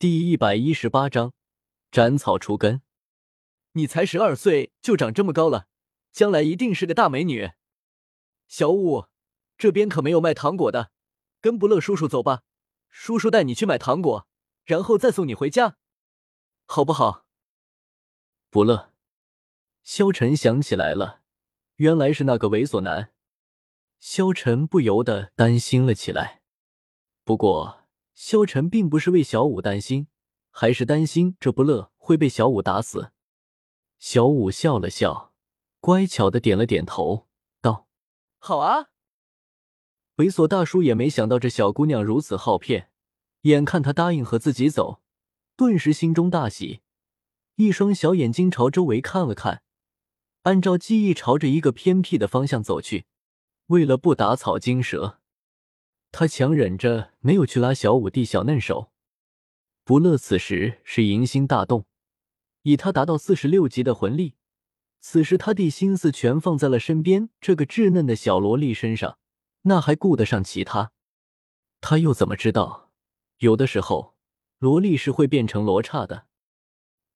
第一百一十八章斩草除根。你才十二岁就长这么高了，将来一定是个大美女。小五，这边可没有卖糖果的，跟不乐叔叔走吧，叔叔带你去买糖果，然后再送你回家，好不好？不乐，萧晨想起来了，原来是那个猥琐男。萧晨不由得担心了起来。不过，萧晨并不是为小五担心，还是担心这不乐会被小五打死。小五笑了笑，乖巧的点了点头，道：“好啊。”猥琐大叔也没想到这小姑娘如此好骗，眼看她答应和自己走，顿时心中大喜，一双小眼睛朝周围看了看，按照记忆朝着一个偏僻的方向走去。为了不打草惊蛇，他强忍着没有去拉小五弟小嫩手。不乐此时是淫心大动。以他达到四十六级的魂力，此时他弟心思全放在了身边这个稚嫩的小萝莉身上，那还顾得上其他？他又怎么知道，有的时候萝莉是会变成罗刹的？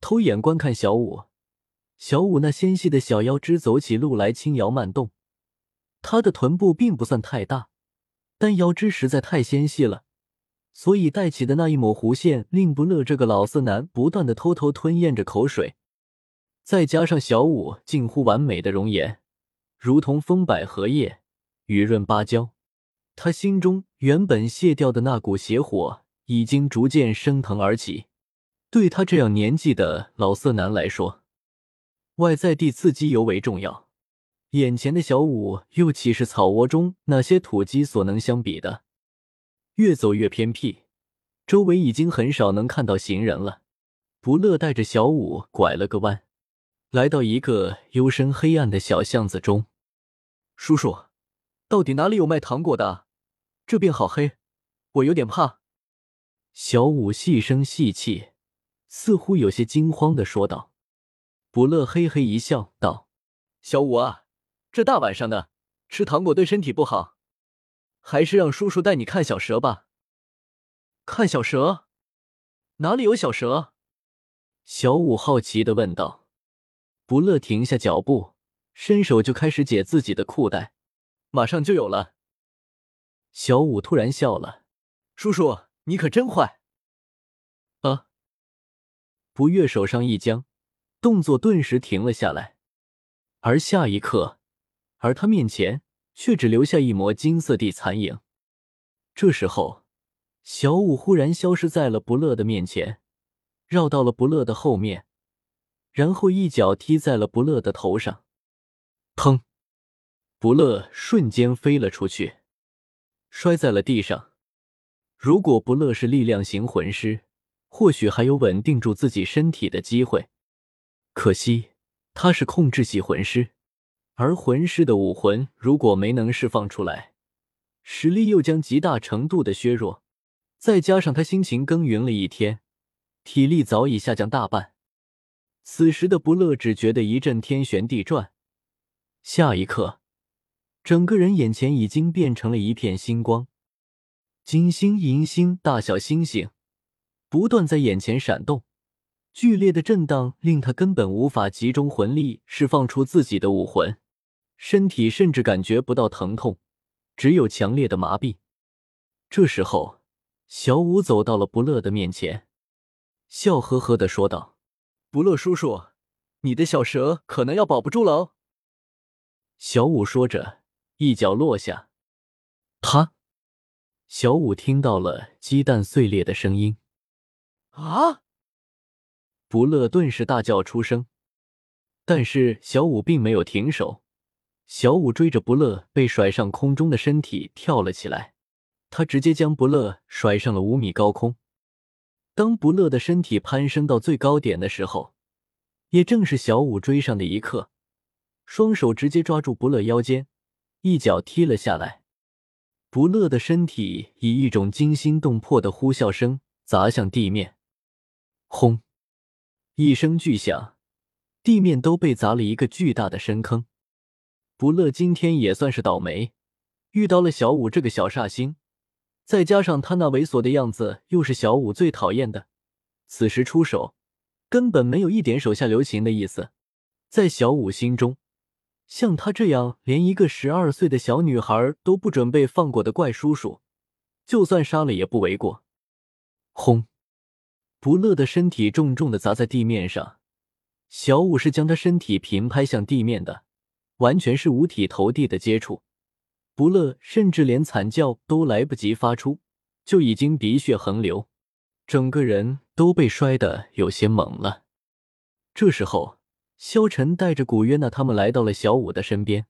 偷眼观看小五，小五那纤细的小腰肢走起路来轻摇慢动，她的臀部并不算太大，但腰肢实在太纤细了。所以带起的那一抹弧线，令不乐这个老色男不断的偷偷吞咽着口水，再加上小五近乎完美的容颜，如同风百合叶，雨润芭蕉，他心中原本泄掉的那股邪火已经逐渐升腾而起。对他这样年纪的老色男来说，外在地刺激尤为重要。眼前的小五又岂是草窝中那些土鸡所能相比的？越走越偏僻，周围已经很少能看到行人了。不乐带着小五拐了个弯，来到一个幽深黑暗的小巷子中。叔叔，到底哪里有卖糖果的？这边好黑，我有点怕。小五细声细气，似乎有些惊慌的说道。不乐嘿嘿一笑，道：“小五啊，这大晚上的吃糖果对身体不好。”还是让叔叔带你看小蛇吧。看小蛇？哪里有小蛇？小五好奇的问道。不乐停下脚步，伸手就开始解自己的裤带，马上就有了。小五突然笑了：“叔叔，你可真坏。”啊！不悦手上一僵，动作顿时停了下来，而下一刻，而他面前。却只留下一抹金色地残影。这时候，小舞忽然消失在了不乐的面前，绕到了不乐的后面，然后一脚踢在了不乐的头上。砰！不乐瞬间飞了出去，摔在了地上。如果不乐是力量型魂师，或许还有稳定住自己身体的机会。可惜他是控制系魂师。而魂师的武魂如果没能释放出来，实力又将极大程度的削弱。再加上他辛勤耕耘了一天，体力早已下降大半。此时的不乐只觉得一阵天旋地转，下一刻，整个人眼前已经变成了一片星光，金星、银星、大小星星不断在眼前闪动。剧烈的震荡令他根本无法集中魂力释放出自己的武魂。身体甚至感觉不到疼痛，只有强烈的麻痹。这时候，小五走到了不乐的面前，笑呵呵的说道：“不乐叔叔，你的小蛇可能要保不住了哦。”小五说着，一脚落下。他，小五听到了鸡蛋碎裂的声音。啊！不乐顿时大叫出声，但是小五并没有停手。小五追着不乐被甩上空中的身体跳了起来，他直接将不乐甩上了五米高空。当不乐的身体攀升到最高点的时候，也正是小五追上的一刻，双手直接抓住不乐腰间，一脚踢了下来。不乐的身体以一种惊心动魄的呼啸声砸向地面，轰！一声巨响，地面都被砸了一个巨大的深坑。不乐今天也算是倒霉，遇到了小五这个小煞星，再加上他那猥琐的样子，又是小五最讨厌的，此时出手，根本没有一点手下留情的意思。在小五心中，像他这样连一个十二岁的小女孩都不准备放过的怪叔叔，就算杀了也不为过。轰！不乐的身体重重的砸在地面上，小五是将他身体平拍向地面的，完全是五体投地的接触。不乐甚至连惨叫都来不及发出，就已经鼻血横流，整个人都被摔得有些懵了。这时候，萧晨带着古约娜他们来到了小五的身边。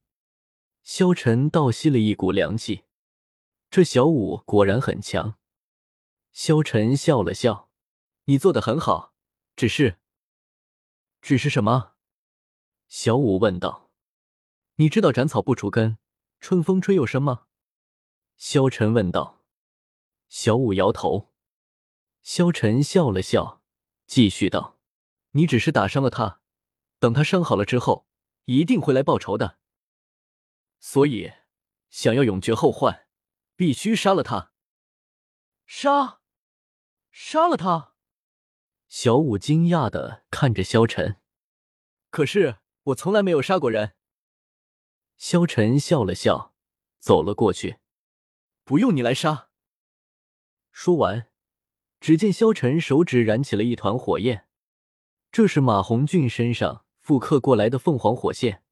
萧晨倒吸了一股凉气，这小五果然很强。萧晨笑了笑。你做的很好，只是，只是什么？小五问道。你知道斩草不除根，春风吹又生吗？萧晨问道。小五摇头。萧晨笑了笑，继续道：“你只是打伤了他，等他伤好了之后，一定会来报仇的。所以，想要永绝后患，必须杀了他。杀，杀了他。”小五惊讶的看着萧晨，可是我从来没有杀过人。萧晨笑了笑，走了过去。不用你来杀。说完，只见萧晨手指燃起了一团火焰，这是马红俊身上复刻过来的凤凰火线。